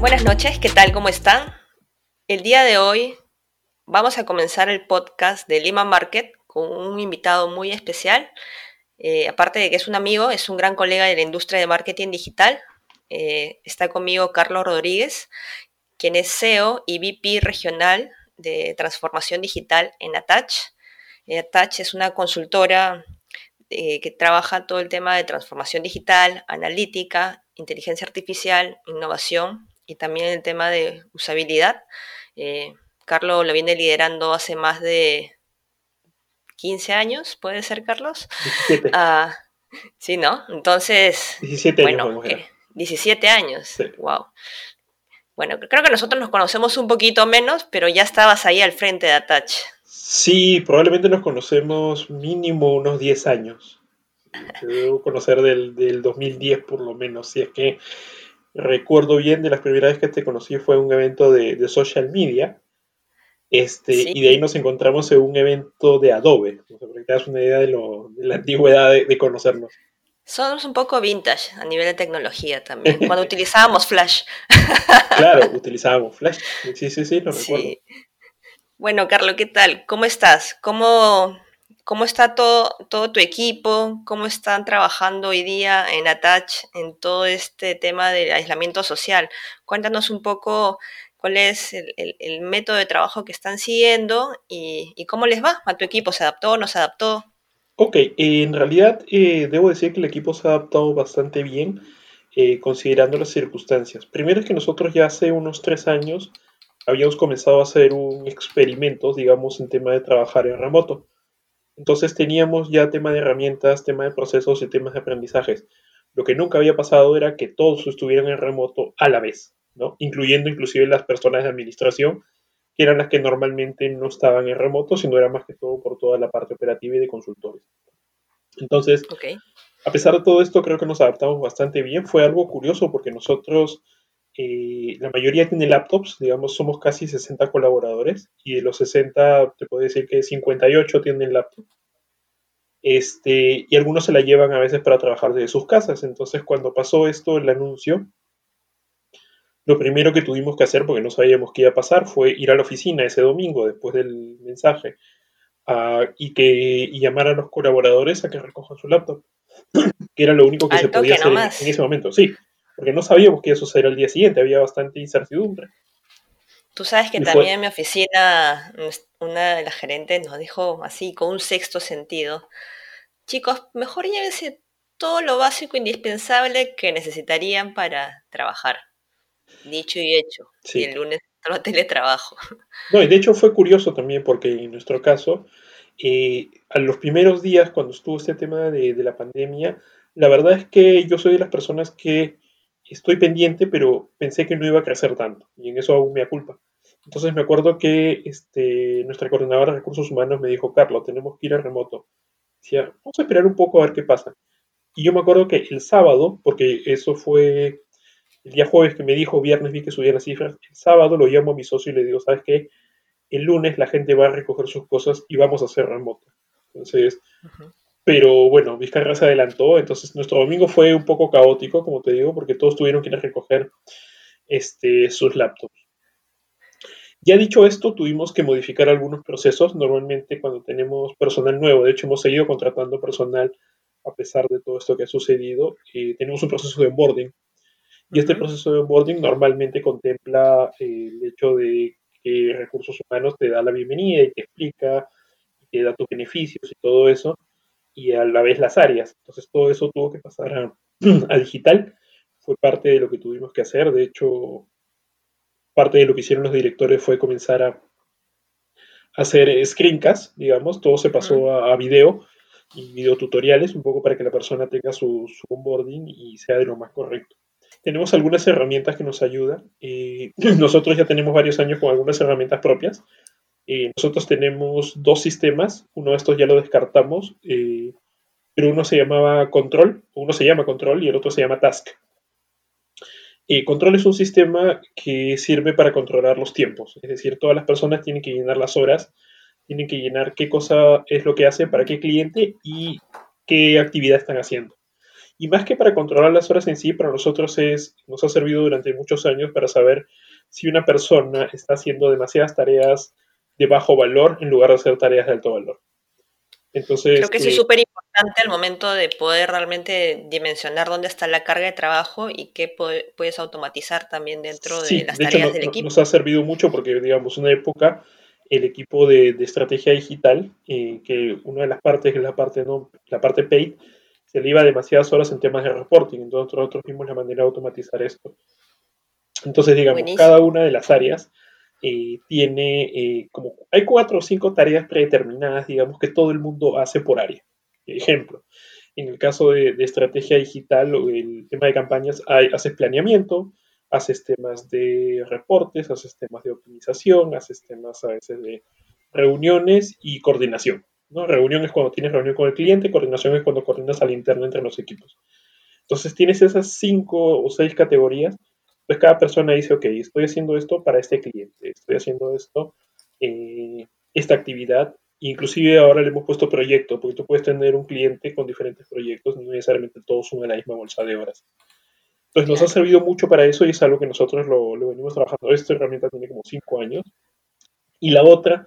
Buenas noches, ¿qué tal? ¿Cómo están? El día de hoy vamos a comenzar el podcast de Lima Market con un invitado muy especial. Eh, aparte de que es un amigo, es un gran colega de la industria de marketing digital. Eh, está conmigo Carlos Rodríguez, quien es CEO y VP regional de transformación digital en Attach. Eh, Attach es una consultora que trabaja todo el tema de transformación digital, analítica, inteligencia artificial, innovación y también el tema de usabilidad. Carlos lo viene liderando hace más de 15 años, ¿puede ser, Carlos? 17. Ah, sí, ¿no? Entonces, 17 bueno, años. eh, 17 años, Sí. wow. Bueno, creo que nosotros nos conocemos un poquito menos, pero ya estabas ahí al frente de Attach. Sí, probablemente nos conocemos mínimo unos 10 años. Te debo conocer del, del 2010 por lo menos. Si es que recuerdo bien, de las primeras veces que te conocí fue un evento de, de social media. Este, Sí. Y de ahí nos encontramos en un evento de Adobe. Para que te das una idea de, lo, de la antigüedad de, de conocernos. Somos un poco vintage a nivel de tecnología también, cuando utilizábamos Flash. Claro, utilizábamos Flash. Sí, sí, sí, lo recuerdo. Sí. Bueno, Carlos, ¿qué tal? ¿Cómo estás? ¿Cómo, cómo está todo, todo tu equipo? ¿Cómo están trabajando hoy día en Attach en todo este tema del aislamiento social? Cuéntanos un poco cuál es el, método de trabajo que están siguiendo y, cómo les va a tu equipo. ¿Se adaptó? ¿No se adaptó? Ok, eh, en realidad eh, debo decir que el equipo se ha adaptado bastante bien eh, considerando las circunstancias. Primero es que nosotros ya hace unos tres años habíamos comenzado a hacer un experimento, digamos, en tema de trabajar en remoto. Entonces teníamos ya tema de herramientas, tema de procesos y temas de aprendizajes. Lo que nunca había pasado era que todos estuvieran en remoto a la vez, ¿no? Incluyendo inclusive las personas de administración, que eran las que normalmente no estaban en remoto, sino era más que todo por toda la parte operativa y de consultores. Entonces, a pesar de todo esto, creo que nos adaptamos bastante bien. Fue algo curioso porque nosotros, eh, la mayoría tiene laptops, digamos, somos casi 60 colaboradores y de los 60, te puedo decir que 58 tienen laptop. Este, y algunos se la llevan a veces para trabajar desde sus casas. Entonces, cuando pasó esto, el anuncio, lo primero que tuvimos que hacer, porque no sabíamos qué iba a pasar, fue ir a la oficina ese domingo después del mensaje ah, y, que, y llamar a los colaboradores a que recojan su laptop, que era lo único que Al se podía hacer en ese momento, sí, porque no sabíamos qué iba a suceder al día siguiente, había bastante incertidumbre. Tú sabes que Y fue- también en mi oficina una de las gerentes nos dijo así, con un sexto sentido, chicos, mejor llévense todo lo básico indispensable que necesitarían para trabajar. Dicho y hecho. Sí. Y el lunes todo teletrabajo. No, y de hecho fue curioso también porque en nuestro caso, eh, a los primeros días cuando estuvo este tema de, de la pandemia, la verdad es que yo soy de las personas que estoy pendiente, pero pensé que no iba a crecer tanto, y en eso aún me culpa. Entonces me acuerdo que este, nuestra coordinadora de recursos humanos me dijo, Carlos, tenemos que ir a remoto. Decía, vamos a esperar un poco a ver qué pasa. Y yo me acuerdo que el sábado, porque eso fue el día jueves que me dijo, viernes vi que subían las cifras, el sábado lo llamo a mi socio y le digo, ¿sabes qué? El lunes la gente va a recoger sus cosas y vamos a hacer remoto. Entonces. Pero bueno, Vizcarra se adelantó, entonces nuestro domingo fue un poco caótico, como te digo, porque todos tuvieron que ir a recoger este, sus laptops. Ya dicho esto, tuvimos que modificar algunos procesos. Normalmente cuando tenemos personal nuevo, de hecho hemos seguido contratando personal a pesar de todo esto que ha sucedido, eh, tenemos un proceso de onboarding. Y este proceso de onboarding normalmente contempla eh, el hecho de que recursos humanos te da la bienvenida y te explica, y te da tus beneficios y todo eso, y a la vez las áreas. Entonces todo eso tuvo que pasar a, a digital. Fue parte de lo que tuvimos que hacer. De hecho, parte de lo que hicieron los directores fue comenzar a hacer screencasts, digamos, todo se pasó a, a video y videotutoriales, un poco para que la persona tenga su, su onboarding y sea de lo más correcto. Tenemos algunas herramientas que nos ayudan. Eh, nosotros ya tenemos varios años con algunas herramientas propias. Eh, nosotros tenemos dos sistemas, uno de estos ya lo descartamos, eh, pero uno se llamaba Control, uno se llama Control y el otro se llama Task. Eh, control es un sistema que sirve para controlar los tiempos, es decir, todas las personas tienen que llenar las horas, tienen que llenar qué cosa es lo que hace para qué cliente y qué actividad están haciendo. Y más que para controlar las horas en sí, para nosotros es, nos ha servido durante muchos años para saber si una persona está haciendo demasiadas tareas de bajo valor en lugar de hacer tareas de alto valor. Entonces, Creo que sí es súper importante al momento de poder realmente dimensionar dónde está la carga de trabajo y qué puedes automatizar también dentro de las tareas del equipo. Nos ha servido mucho porque, digamos, una época el equipo de, estrategia digital, eh, que una de las partes, que es la parte, ¿no? la parte paid, se le iba demasiadas horas en temas de reporting. Entonces nosotros vimos la manera de automatizar esto. Entonces, digamos, cada una de las áreas eh, tiene eh, como, hay cuatro o cinco tareas predeterminadas, digamos, que todo el mundo hace por área. Ejemplo, en el caso de, estrategia digital o el tema de campañas, hay, haces planeamiento, haces temas de reportes, haces temas de optimización, haces temas a veces de reuniones y coordinación. ¿no? Reunión es cuando tienes reunión con el cliente, coordinación es cuando coordinas al interno entre los equipos. Entonces tienes esas cinco o seis categorías pues cada persona dice, ok, estoy haciendo esto para este cliente, estoy haciendo esto, eh, esta actividad. Inclusive ahora le hemos puesto proyecto, porque tú puedes tener un cliente con diferentes proyectos, no necesariamente todos en la misma bolsa de horas. Entonces nos ha servido mucho para eso y es algo que nosotros lo, lo venimos trabajando. Esta herramienta tiene como cinco años. Y la otra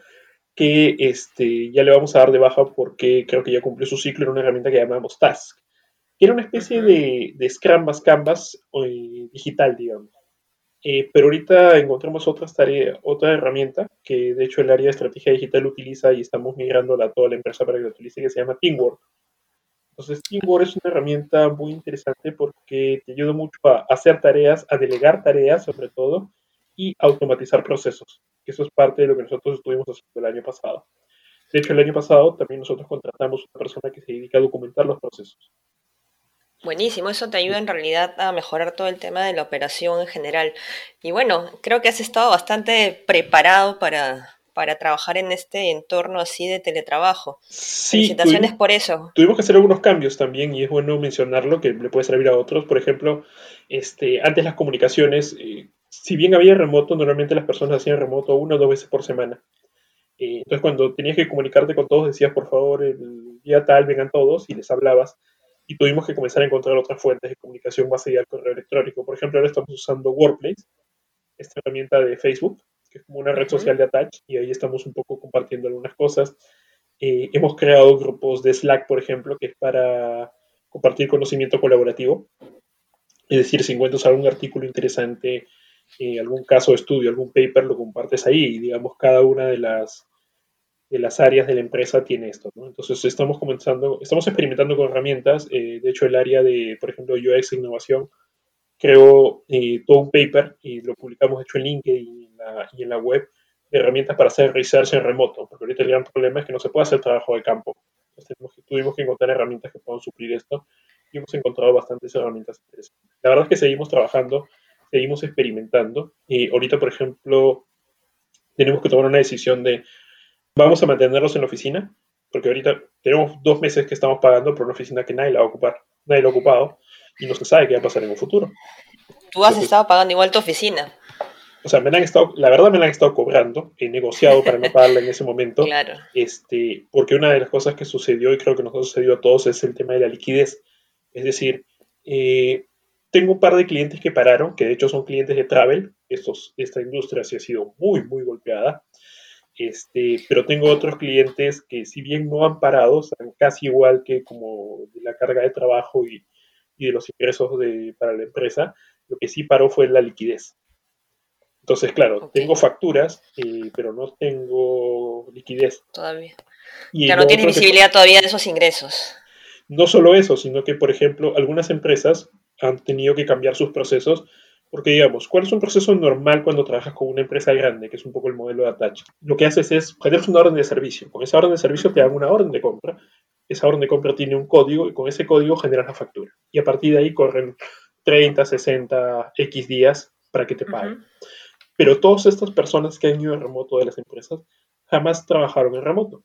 que este, ya le vamos a dar de baja porque creo que ya cumplió su ciclo, era una herramienta que llamamos Task. Era una especie de, de Scrum más Canvas eh, digital, digamos. Eh, pero ahorita encontramos otra, tarea, otra herramienta que de hecho el área de estrategia digital utiliza y estamos migrando a toda la empresa para que la utilice, que se llama Teamwork. Entonces, Teamwork es una herramienta muy interesante porque te ayuda mucho a hacer tareas, a delegar tareas sobre todo y automatizar procesos. Eso es parte de lo que nosotros estuvimos haciendo el año pasado. De hecho, el año pasado también nosotros contratamos una persona que se dedica a documentar los procesos. Buenísimo, eso te ayuda en realidad a mejorar todo el tema de la operación en general. Y bueno, creo que has estado bastante preparado para, para trabajar en este entorno así de teletrabajo. Felicitaciones por eso. Tuvimos que hacer algunos cambios también y es bueno mencionarlo que le puede servir a otros. Por ejemplo, este, antes las comunicaciones, eh, si bien había remoto, normalmente las personas hacían remoto una o dos veces por semana. Eh, entonces cuando tenías que comunicarte con todos decías, por favor, el día tal, vengan todos y les hablabas y tuvimos que comenzar a encontrar otras fuentes de comunicación más allá del correo electrónico. Por ejemplo, ahora estamos usando Workplace, esta herramienta de Facebook, que es como una red social de Attach, y ahí estamos un poco compartiendo algunas cosas. Eh, hemos creado grupos de Slack, por ejemplo, que es para compartir conocimiento colaborativo. Es decir, si encuentras algún artículo interesante, eh, algún caso de estudio, algún paper, lo compartes ahí y digamos cada una de las de las áreas de la empresa tiene esto. ¿no? Entonces estamos comenzando, estamos experimentando con herramientas. Eh, de hecho, el área de, por ejemplo, UX e innovación creó eh, todo un paper y lo publicamos de hecho en LinkedIn y en, la, y en la web de herramientas para hacer research en remoto, porque ahorita el gran problema es que no se puede hacer trabajo de campo. Entonces tuvimos que encontrar herramientas que puedan suplir esto y hemos encontrado bastantes herramientas interesantes. La verdad es que seguimos trabajando, seguimos experimentando y ahorita, por ejemplo, tenemos que tomar una decisión de vamos a mantenerlos en la oficina, porque ahorita tenemos dos meses que estamos pagando por una oficina que nadie la va a ocupar, nadie la ha ocupado, y no se sabe qué va a pasar en un futuro. Tú has estado pagando igual tu oficina. O sea, me la han estado, la verdad me la han estado cobrando, he negociado para no pagarla en ese momento, claro. este, porque una de las cosas que sucedió, y creo que nos ha sucedido a todos, es el tema de la liquidez. Es decir, eh, tengo un par de clientes que pararon, que de hecho son clientes de travel, estos, esta industria sí ha sido muy, muy golpeada, este, pero tengo otros clientes que si bien no han parado, están casi igual que como de la carga de trabajo y, y de los ingresos de, para la empresa, lo que sí paró fue la liquidez. Entonces, claro, tengo facturas, eh, pero no tengo liquidez. Todavía. Y ya no tienes visibilidad todavía de esos ingresos. No solo eso, sino que, por ejemplo, algunas empresas han tenido que cambiar sus procesos porque digamos, ¿cuál es un proceso normal cuando trabajas con una empresa grande, que es un poco el modelo de Attach? Lo que haces es generar una orden de servicio. Con esa orden de servicio te dan una orden de compra. Esa orden de compra tiene un código y con ese código generas la factura. Y a partir de ahí corren 30, 60, X días para que te paguen. Pero todas estas personas que han ido en remoto de las empresas jamás trabajaron en remoto.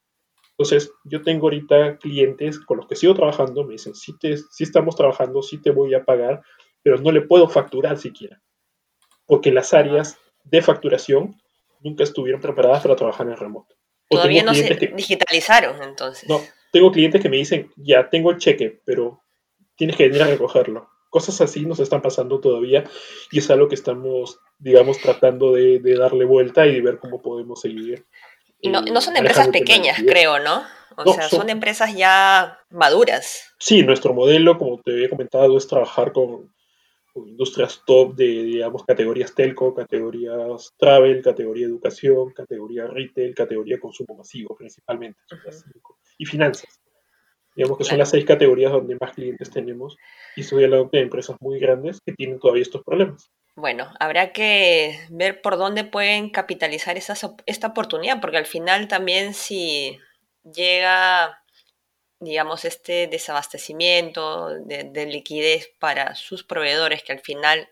Entonces, yo tengo ahorita clientes con los que sigo trabajando, me dicen, si, te, si estamos trabajando, si te voy a pagar, pero no le puedo facturar siquiera, porque las áreas de facturación nunca estuvieron preparadas para trabajar en remoto. Todavía no se digitalizaron entonces. No, tengo clientes que me dicen, ya tengo el cheque, pero tienes que venir a recogerlo. Cosas así nos están pasando todavía y es algo que estamos, digamos, tratando de, darle vuelta y de ver cómo podemos seguir. Y no, no son empresas pequeñas, creo, ¿no? O sea, son, empresas ya maduras. Sí, nuestro modelo, como te había comentado, es trabajar con, industrias top de, digamos, categorías telco, categorías travel, categoría educación, categoría retail, categoría consumo masivo principalmente. Y finanzas. Digamos que son las seis categorías donde más clientes tenemos y estoy hablando de empresas muy grandes que tienen todavía estos problemas. Bueno, habrá que ver por dónde pueden capitalizar esta oportunidad, porque al final también si llega, digamos, este desabastecimiento de, liquidez para sus proveedores que al final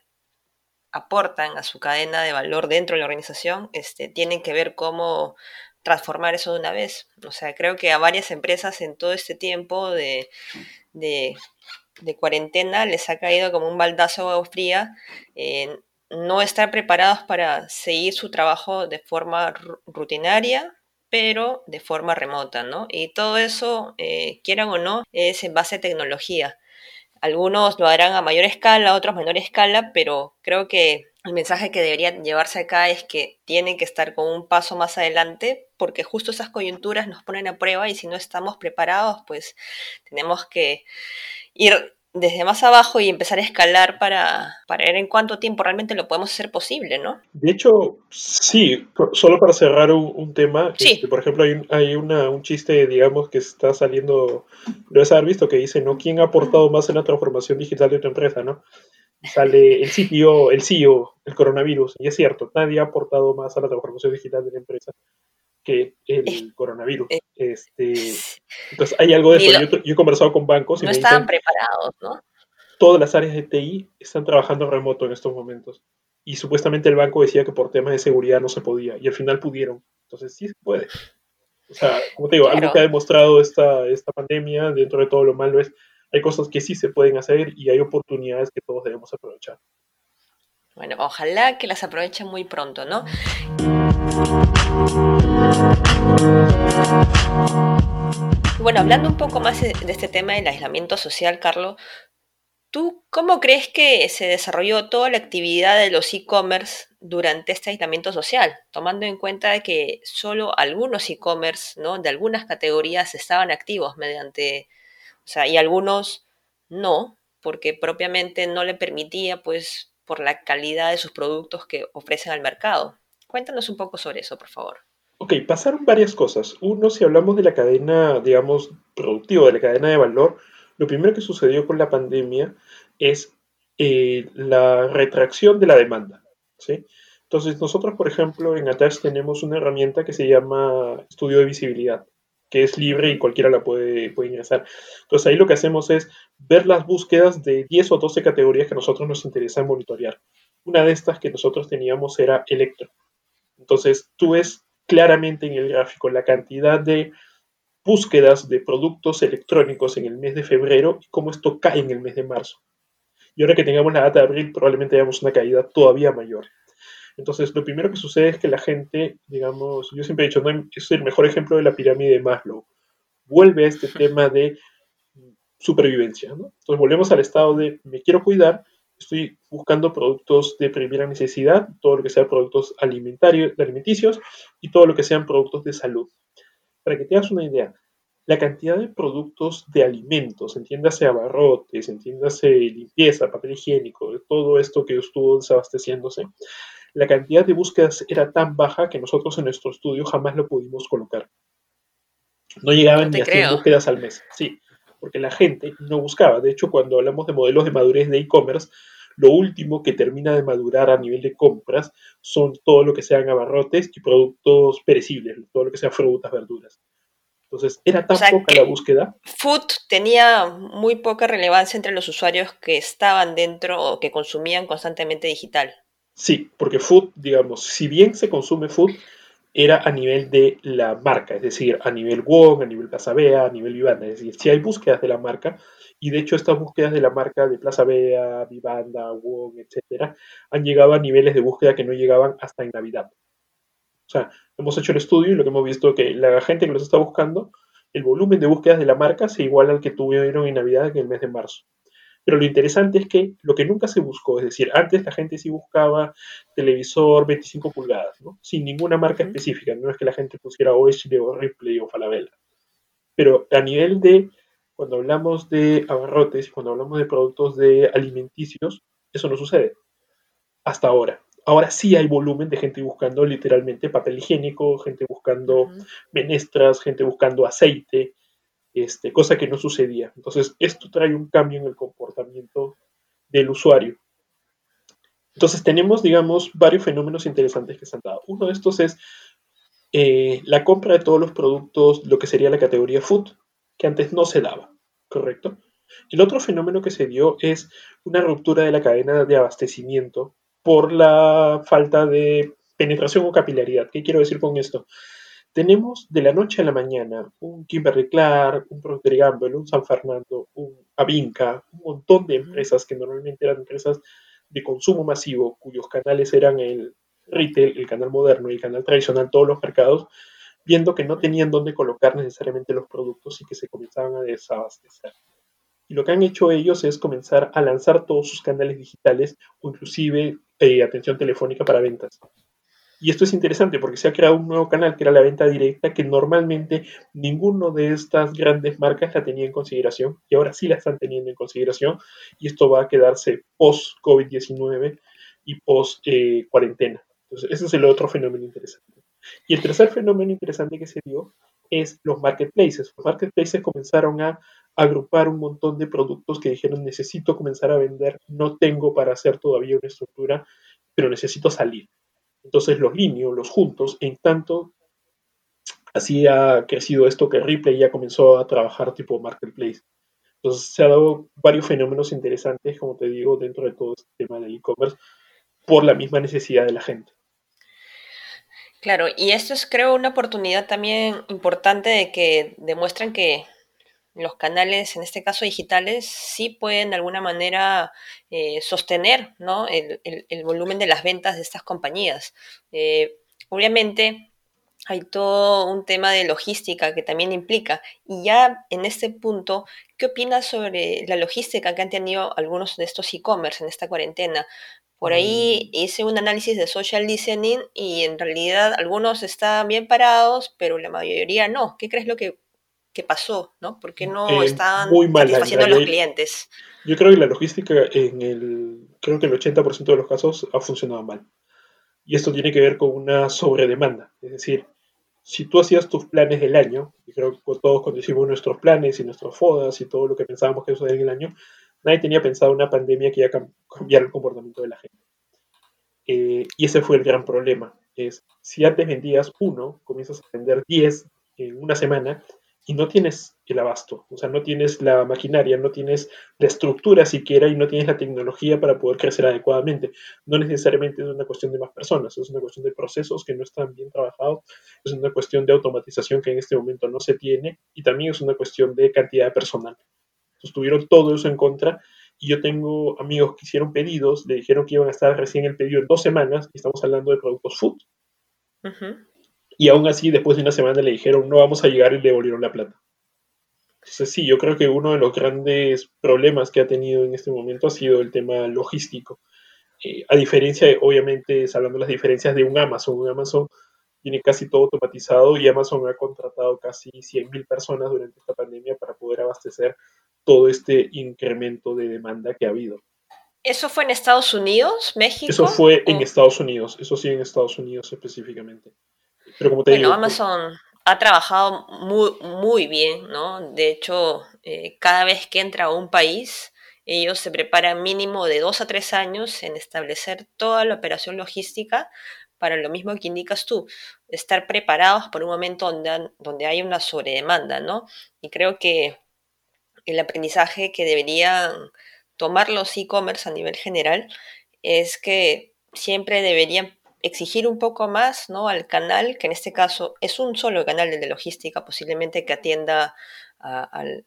aportan a su cadena de valor dentro de la organización, este, tienen que ver cómo transformar eso de una vez. O sea, creo que a varias empresas en todo este tiempo de, de, cuarentena les ha caído como un baldazo agua fría no estar preparados para seguir su trabajo de forma rutinaria pero de forma remota, ¿no? Y todo eso, eh, quieran o no, es en base a tecnología. Algunos lo harán a mayor escala, otros a menor escala, pero creo que el mensaje que debería llevarse acá es que tienen que estar con un paso más adelante porque justo esas coyunturas nos ponen a prueba y si no estamos preparados, pues tenemos que ir desde más abajo y empezar a escalar para, para ver en cuánto tiempo realmente lo podemos hacer posible, ¿no? De hecho, sí, solo para cerrar un, tema, este, por ejemplo, hay, hay una, un chiste, digamos, que está saliendo, lo has haber visto, que dice, ¿no? ¿Quién ha aportado más en la transformación digital de tu empresa, no? Sale el CTO, el CEO, el coronavirus, y es cierto, nadie ha aportado más a la transformación digital de la empresa que el coronavirus. Este, entonces, hay algo de eso. yo, he conversado con bancos y no estaban preparados, ¿no? Todas las áreas de TI están trabajando remoto en estos momentos. Y supuestamente el banco decía que por temas de seguridad no se podía. Y al final pudieron. Entonces, sí se puede. O sea, como te digo, algo que ha demostrado esta, esta pandemia, dentro de todo lo malo, es hay cosas que sí se pueden hacer y hay oportunidades que todos debemos aprovechar. Bueno, ojalá que las aprovechen muy pronto, ¿no? Bueno, hablando un poco más de este tema del aislamiento social, Carlos, ¿tú cómo crees que se desarrolló toda la actividad de los e-commerce durante este aislamiento social? Tomando en cuenta que solo algunos e-commerce, ¿no? De algunas categorías estaban activos mediante, o sea, y algunos no, porque propiamente no le permitía, pues, por la calidad de sus productos que ofrecen al mercado. Cuéntanos un poco sobre eso, por favor. Ok, pasaron varias cosas. Uno, si hablamos de la cadena, digamos, productiva, de la cadena de valor, lo primero que sucedió con la pandemia es eh, la retracción de la demanda. ¿sí? Entonces, nosotros, por ejemplo, en Attach tenemos una herramienta que se llama estudio de visibilidad, que es libre y cualquiera la puede, puede ingresar. Entonces, ahí lo que hacemos es ver las búsquedas de 10 o 12 categorías que a nosotros nos interesa monitorear. Una de estas que nosotros teníamos era electro. Entonces, tú ves claramente en el gráfico la cantidad de búsquedas de productos electrónicos en el mes de febrero y cómo esto cae en el mes de marzo. Y ahora que tengamos la data de abril, probablemente veamos una caída todavía mayor. Entonces, lo primero que sucede es que la gente, digamos, yo siempre he dicho, no, es el mejor ejemplo de la pirámide de Maslow. Vuelve a este tema de supervivencia. Entonces, volvemos al estado de me quiero cuidar, estoy buscando productos de primera necesidad, todo lo que sea productos alimentarios, alimenticios y todo lo que sean productos de salud. Para que te hagas una idea, la cantidad de productos de alimentos, entiéndase abarrotes, entiéndase limpieza, papel higiénico, todo esto que estuvo desabasteciéndose, la cantidad de búsquedas era tan baja que nosotros en nuestro estudio jamás lo pudimos colocar. No llegaban ni a 100 búsquedas al mes. Sí, porque la gente no buscaba. De hecho, cuando hablamos de modelos de madurez de e-commerce, lo último que termina de madurar a nivel de compras son todo lo que sean abarrotes y productos perecibles, todo lo que sean frutas, verduras. Entonces, era tan poca la búsqueda. Food tenía muy poca relevancia entre los usuarios que estaban dentro o que consumían constantemente digital. Sí, porque food, digamos, si bien se consume food, era a nivel de la marca, es decir, a nivel Wong, a nivel Plaza Bea, a nivel Vivanda. Es decir, si hay búsquedas de la marca, y de hecho estas búsquedas de la marca de Plaza Bea, Vivanda, Wong, etcétera, han llegado a niveles de búsqueda que no llegaban hasta en Navidad. O sea, hemos hecho el estudio y lo que hemos visto es que la gente que los está buscando, el volumen de búsquedas de la marca se iguala al que tuvieron en Navidad en el mes de marzo. Pero lo interesante es que lo que nunca se buscó, es decir, antes la gente sí buscaba televisor 25 pulgadas, ¿no? sin ninguna marca específica, no es que la gente pusiera OHD o Ripley o Falabella. Pero a nivel de, cuando hablamos de abarrotes y cuando hablamos de productos de alimenticios, eso no sucede. Hasta ahora. Ahora sí hay volumen de gente buscando literalmente papel higiénico, gente buscando menestras, gente buscando aceite, este, cosa que no sucedía. Entonces, esto trae un cambio en el comportamiento del usuario. Entonces, tenemos, digamos, varios fenómenos interesantes que se han dado. Uno de estos es eh, la compra de todos los productos, lo que sería la categoría food, que antes no se daba, ¿correcto? El otro fenómeno que se dio es una ruptura de la cadena de abastecimiento por la falta de penetración o capilaridad. ¿Qué quiero decir con esto? Tenemos de la noche a la mañana un Kimberly Clark, un Procter Gamble, un San Fernando, un Avinca, un montón de empresas que normalmente eran empresas de consumo masivo, cuyos canales eran el retail, el canal moderno y el canal tradicional, todos los mercados, viendo que no tenían dónde colocar necesariamente los productos y que se comenzaban a desabastecer. Y lo que han hecho ellos es comenzar a lanzar todos sus canales digitales o inclusive eh, atención telefónica para ventas. Y esto es interesante porque se ha creado un nuevo canal que era la venta directa que normalmente ninguno de estas grandes marcas la tenía en consideración y ahora sí la están teniendo en consideración y esto va a quedarse post COVID-19 y post eh, cuarentena. Entonces ese es el otro fenómeno interesante. Y el tercer fenómeno interesante que se dio es los marketplaces. Los marketplaces comenzaron a agrupar un montón de productos que dijeron necesito comenzar a vender, no tengo para hacer todavía una estructura, pero necesito salir. Entonces los lineo, los juntos, en tanto así ha crecido esto que Ripley ya comenzó a trabajar tipo marketplace. Entonces se ha dado varios fenómenos interesantes, como te digo, dentro de todo este tema del e-commerce, por la misma necesidad de la gente. Claro, y esto es creo una oportunidad también importante de que demuestran que los canales, en este caso digitales, sí pueden de alguna manera eh, sostener ¿no? el, volumen de las ventas de estas compañías. Eh, obviamente hay todo un tema de logística que también implica. Y ya en este punto, ¿qué opinas sobre la logística que han tenido algunos de estos e-commerce en esta cuarentena? Por ahí mm. hice un análisis de social listening y en realidad algunos están bien parados, pero la mayoría no. ¿Qué crees lo que qué pasó, ¿no? ¿Por qué no eh, estaban satisfaciendo a los clientes? Yo creo que la logística en el, creo que el 80% de los casos ha funcionado mal. Y esto tiene que ver con una sobredemanda. Es decir, si tú hacías tus planes del año, y creo que todos cuando hicimos nuestros planes y nuestras fodas y todo lo que pensábamos que iba en el año, nadie tenía pensado una pandemia que iba a cambiar el comportamiento de la gente. Eh, y ese fue el gran problema. Es, si antes vendías uno, comienzas a vender 10 en una semana, y no tienes el abasto, o sea, no tienes la maquinaria, no tienes la estructura siquiera y no tienes la tecnología para poder crecer adecuadamente. No necesariamente es una cuestión de más personas, es una cuestión de procesos que no están bien trabajados, es una cuestión de automatización que en este momento no se tiene y también es una cuestión de cantidad de personal. Entonces tuvieron todo eso en contra y yo tengo amigos que hicieron pedidos, le dijeron que iban a estar recién el pedido en dos semanas y estamos hablando de productos food. Y aún así, después de una semana le dijeron, no vamos a llegar y le devolvieron la plata. Entonces, sí, yo creo que uno de los grandes problemas que ha tenido en este momento ha sido el tema logístico. Eh, a diferencia, obviamente, hablando de las diferencias de un Amazon, un Amazon tiene casi todo automatizado y Amazon ha contratado casi 100.000 personas durante esta pandemia para poder abastecer todo este incremento de demanda que ha habido. ¿Eso fue en Estados Unidos, México? Eso fue en Estados Unidos, eso sí en Estados Unidos específicamente bueno, Amazon ha trabajado muy, muy bien, ¿no? De hecho, eh, cada vez que entra a un país, ellos se preparan mínimo de dos a tres años en establecer toda la operación logística para lo mismo que indicas tú, estar preparados por un momento donde, donde hay una sobredemanda, ¿no? Y creo que el aprendizaje que deberían tomar los e-commerce a nivel general es que siempre deberían exigir un poco más ¿no? al canal, que en este caso es un solo canal de logística, posiblemente que atienda al,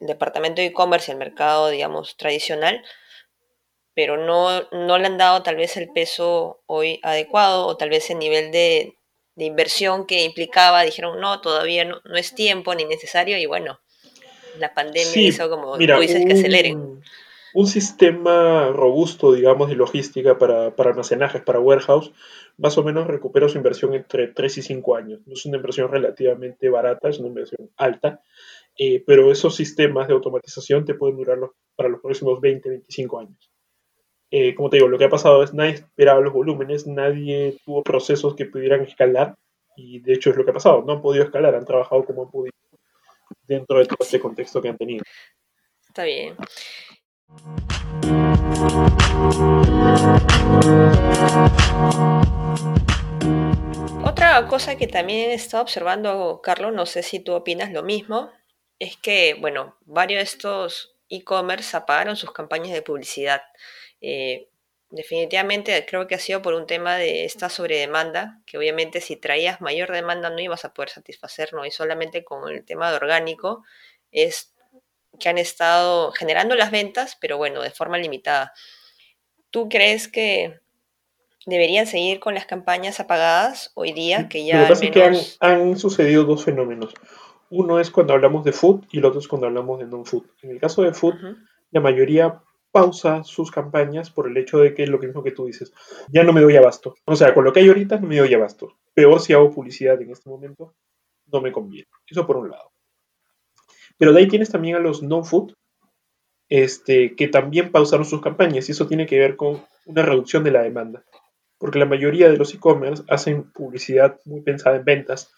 departamento de e-commerce y al mercado, digamos, tradicional, pero no, no le han dado tal vez el peso hoy adecuado o tal vez el nivel de, inversión que implicaba, dijeron, no, todavía no, no, es tiempo ni necesario y bueno, la pandemia hizo como tú dices que aceleren. Un sistema robusto, digamos, de logística para, para almacenajes, para warehouse, más o menos recupera su inversión entre 3 y 5 años. No es una inversión relativamente barata, es una inversión alta, eh, pero esos sistemas de automatización te pueden durar para los próximos 20, 25 años. Eh, como te digo, lo que ha pasado es nadie esperaba los volúmenes, nadie tuvo procesos que pudieran escalar y de hecho es lo que ha pasado, no han podido escalar, han trabajado como han podido dentro de todo este contexto que han tenido. Está bien. Otra cosa que también he estado observando, Carlos, no sé si tú opinas lo mismo, es que, bueno, varios de estos e-commerce apagaron sus campañas de publicidad. Eh, definitivamente creo que ha sido por un tema de esta sobredemanda, que obviamente si traías mayor demanda no ibas a poder satisfacer, ¿no? Y solamente con el tema de orgánico es que han estado generando las ventas, pero bueno, de forma limitada. ¿Tú crees que deberían seguir con las campañas apagadas hoy día? Que ya Lo que que han, sucedido dos fenómenos. Uno es cuando hablamos de food y el otro es cuando hablamos de non-food. En el caso de food, la mayoría pausa sus campañas por el hecho de que es lo mismo que tú dices, ya no me doy abasto. O sea, con lo que hay ahorita no me doy abasto. Peor si hago publicidad en este momento, no me conviene. Eso por un lado. Pero de ahí tienes también a los non-food, este, que también pausaron sus campañas y eso tiene que ver con una reducción de la demanda. Porque la mayoría de los e-commerce hacen publicidad muy pensada en ventas.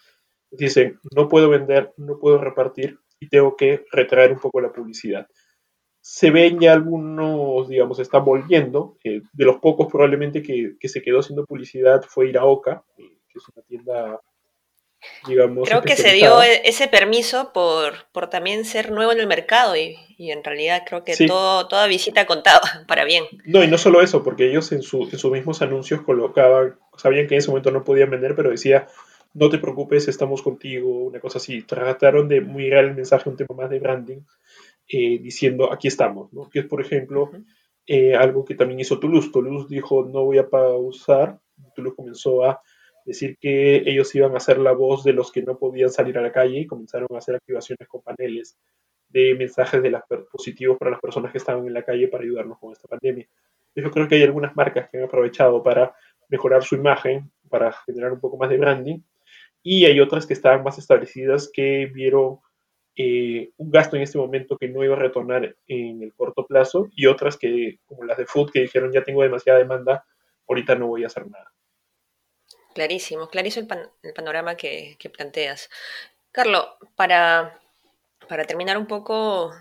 Dicen, no puedo vender, no puedo repartir y tengo que retraer un poco la publicidad se ven ya algunos, digamos, están volviendo. Eh, de los pocos probablemente que, se quedó haciendo publicidad fue Iraoka, eh, que es una tienda, digamos... Creo que se dio e-, ese permiso por, por también ser nuevo en el mercado y, en realidad creo que todo, toda visita contaba para bien. No, y no solo eso, porque ellos en, su, en sus mismos anuncios colocaban, sabían que en ese momento no podían vender, pero decía, no te preocupes, estamos contigo, una cosa así. Trataron de muy el mensaje, un tema más de branding eh, diciendo aquí estamos, ¿no? que es por ejemplo eh, algo que también hizo Toulouse. Toulouse dijo no voy a pausar, Toulouse comenzó a decir que ellos iban a ser la voz de los que no podían salir a la calle y comenzaron a hacer activaciones con paneles de mensajes de las positivos para las personas que estaban en la calle para ayudarnos con esta pandemia. Yo creo que hay algunas marcas que han aprovechado para mejorar su imagen, para generar un poco más de branding, y hay otras que estaban más establecidas que vieron eh, un gasto en este momento que no iba a retornar en el corto plazo y otras que, como las de Food, que dijeron ya tengo demasiada demanda, ahorita no voy a hacer nada. Clarísimo, clarísimo el, panorama que, planteas. Carlos, para, para terminar un poco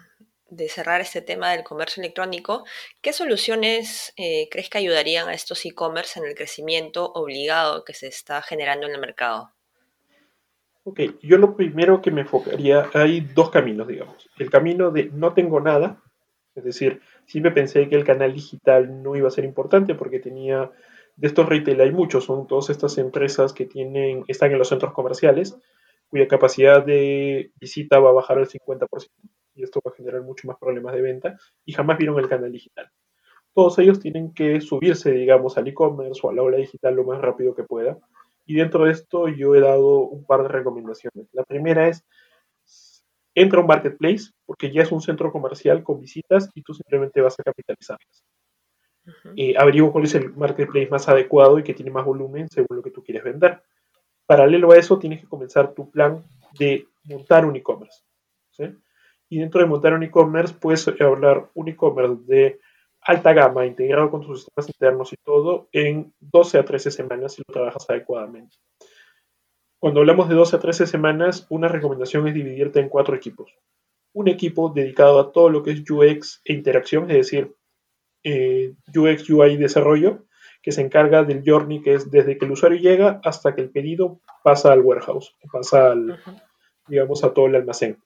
de cerrar este tema del comercio electrónico, ¿qué soluciones eh, crees que ayudarían a estos e-commerce en el crecimiento obligado que se está generando en el mercado? Ok, yo lo primero que me enfocaría, hay dos caminos, digamos. El camino de no tengo nada, es decir, siempre pensé que el canal digital no iba a ser importante porque tenía, de estos retail hay muchos, son todas estas empresas que tienen, están en los centros comerciales, cuya capacidad de visita va a bajar al 50%, y esto va a generar mucho más problemas de venta, y jamás vieron el canal digital. Todos ellos tienen que subirse, digamos, al e-commerce o a la ola digital lo más rápido que pueda y dentro de esto yo he dado un par de recomendaciones. La primera es, entra a un marketplace, porque ya es un centro comercial con visitas y tú simplemente vas a capitalizarlas. Uh averigua cuál es el marketplace más adecuado y que tiene más volumen según lo que tú quieres vender. Paralelo a eso, tienes que comenzar tu plan de montar un e-commerce. Y dentro de montar un e-commerce, puedes hablar un e-commerce de alta gama integrado con tus sistemas internos y todo en 12 a 13 semanas si lo trabajas adecuadamente. Cuando hablamos de 12 a 13 semanas, una recomendación es dividirte en cuatro equipos. Un equipo dedicado a todo lo que es UX e interacción, es decir, eh, UX, UI y desarrollo, que se encarga del journey que es desde que el usuario llega hasta que el pedido pasa al warehouse, pasa al, digamos, a todo el almacén.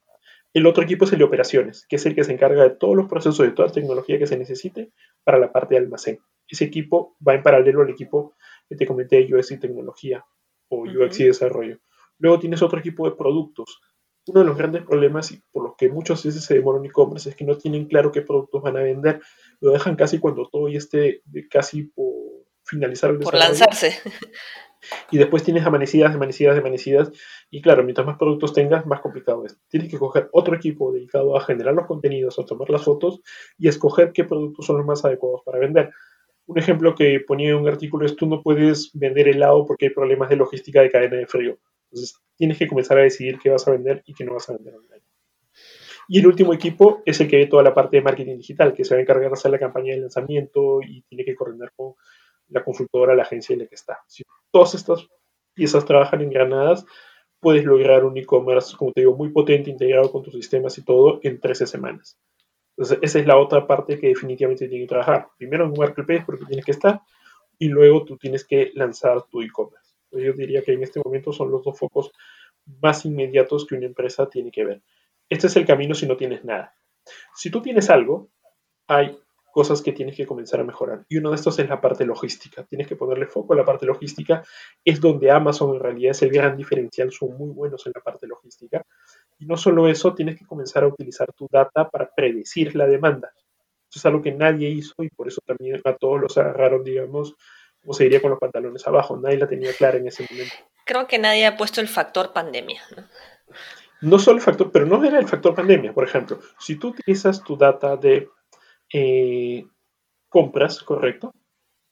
El otro equipo es el de operaciones, que es el que se encarga de todos los procesos, de toda la tecnología que se necesite para la parte de almacén. Ese equipo va en paralelo al equipo que te comenté de UX y tecnología o UX y desarrollo. Luego tienes otro equipo de productos. Uno de los grandes problemas y por los que muchas veces se demoran e-commerce es que no tienen claro qué productos van a vender. Lo dejan casi cuando todo ya esté casi por finalizar el. Por lanzarse. Y después tienes amanecidas, amanecidas, amanecidas. Y claro, mientras más productos tengas, más complicado es. Tienes que coger otro equipo dedicado a generar los contenidos, a tomar las fotos y escoger qué productos son los más adecuados para vender. Un ejemplo que ponía en un artículo es tú no puedes vender helado porque hay problemas de logística de cadena de frío. Entonces tienes que comenzar a decidir qué vas a vender y qué no vas a vender online. Y el último equipo es el que ve toda la parte de marketing digital, que se va a encargar de hacer la campaña de lanzamiento y tiene que coordinar con la consultora, la agencia en la que está. Si todas estas piezas trabajan en granadas, puedes lograr un e-commerce, como te digo, muy potente, integrado con tus sistemas y todo, en 13 semanas. Entonces, esa es la otra parte que definitivamente tiene que trabajar. Primero en marketplace, porque tienes que estar, y luego tú tienes que lanzar tu e-commerce. Yo diría que en este momento son los dos focos más inmediatos que una empresa tiene que ver. Este es el camino si no tienes nada. Si tú tienes algo, hay cosas que tienes que comenzar a mejorar. Y uno de estos es la parte logística. Tienes que ponerle foco a la parte logística. Es donde Amazon en realidad es el gran diferencial. Son muy buenos en la parte logística. Y no solo eso, tienes que comenzar a utilizar tu data para predecir la demanda. Eso es algo que nadie hizo y por eso también a todos los agarraron, digamos, como se diría con los pantalones abajo. Nadie la tenía clara en ese momento. Creo que nadie ha puesto el factor pandemia. Solo el factor, pero no era el factor pandemia. Por ejemplo, si tú utilizas tu data de eh, compras, ¿correcto?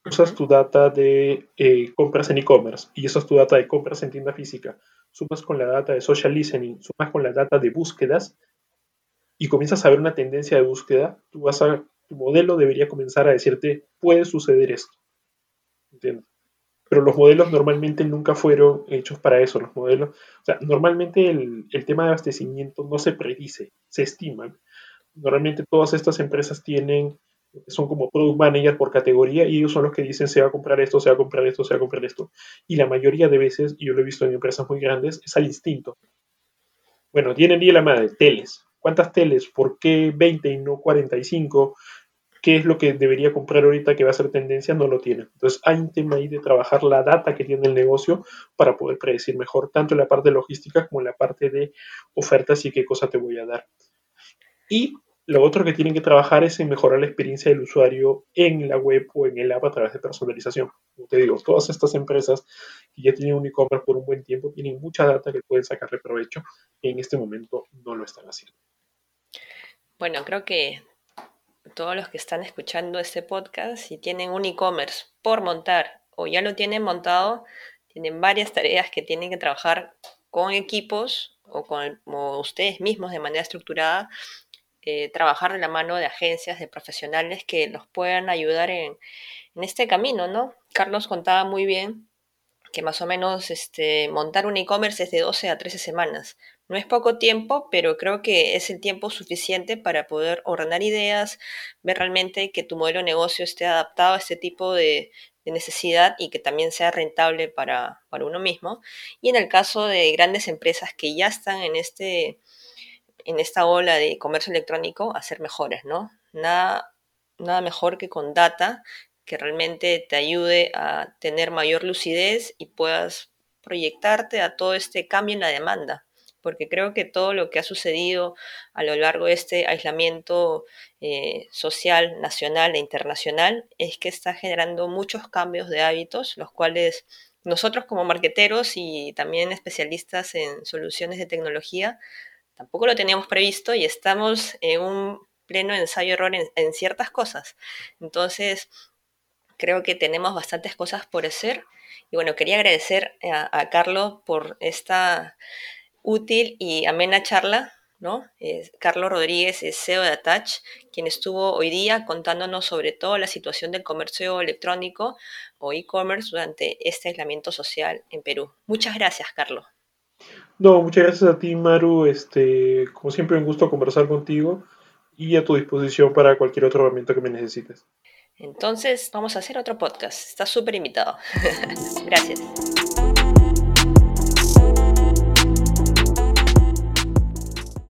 Usas tu data de eh, compras en e-commerce y usas tu data de compras en tienda física sumas con la data de social listening, sumas con la data de búsquedas y comienzas a ver una tendencia de búsqueda, tú vas a, tu modelo debería comenzar a decirte, puede suceder esto. ¿Entiendes? Pero los modelos normalmente nunca fueron hechos para eso. Los modelos, o sea, normalmente el, el tema de abastecimiento no se predice, se estima. Normalmente todas estas empresas tienen son como product manager por categoría y ellos son los que dicen se va a comprar esto, se va a comprar esto, se va a comprar esto. Y la mayoría de veces, y yo lo he visto en empresas muy grandes, es al instinto. Bueno, tienen día la madre, teles. ¿Cuántas teles? ¿Por qué 20 y no 45? ¿Qué es lo que debería comprar ahorita que va a ser tendencia? No lo tienen. Entonces hay un tema ahí de trabajar la data que tiene el negocio para poder predecir mejor, tanto la parte logística como la parte de ofertas y qué cosa te voy a dar. Y lo otro que tienen que trabajar es en mejorar la experiencia del usuario en la web o en el app a través de personalización. Como te digo, todas estas empresas que ya tienen un e-commerce por un buen tiempo tienen mucha data que pueden sacarle provecho y en este momento no lo están haciendo. Bueno, creo que todos los que están escuchando este podcast, si tienen un e-commerce por montar o ya lo tienen montado, tienen varias tareas que tienen que trabajar con equipos o con ustedes mismos de manera estructurada eh, trabajar de la mano de agencias, de profesionales que los puedan ayudar en, este camino, ¿no? Carlos contaba muy bien que más o menos este, montar un e-commerce es de 12 a 13 semanas. No es poco tiempo, pero creo que es el tiempo suficiente para poder ordenar ideas, ver realmente que tu modelo de negocio esté adaptado a este tipo de, necesidad y que también sea rentable para, para, uno mismo. Y en el caso de grandes empresas que ya están en este en esta ola de comercio electrónico hacer mejores, ¿no? Nada, nada mejor que con data que realmente te ayude a tener mayor lucidez y puedas proyectarte a todo este cambio en la demanda, porque creo que todo lo que ha sucedido a lo largo de este aislamiento eh, social, nacional e internacional es que está generando muchos cambios de hábitos, los cuales nosotros como marqueteros y también especialistas en soluciones de tecnología tampoco lo teníamos previsto y estamos en un pleno ensayo-error en, ciertas cosas. Entonces, creo que tenemos bastantes cosas por hacer. Y bueno, quería agradecer a, Carlos por esta útil y amena charla. ¿no? Carlos Rodríguez es CEO de Attach, quien estuvo hoy día contándonos sobre toda la situación del comercio electrónico o e-commerce durante este aislamiento social en Perú. Muchas gracias, Carlos. No, muchas gracias a ti, Maru. Este, como siempre, un gusto conversar contigo y a tu disposición para cualquier otro herramienta que me necesites. Entonces, vamos a hacer otro podcast. Estás súper invitado. gracias.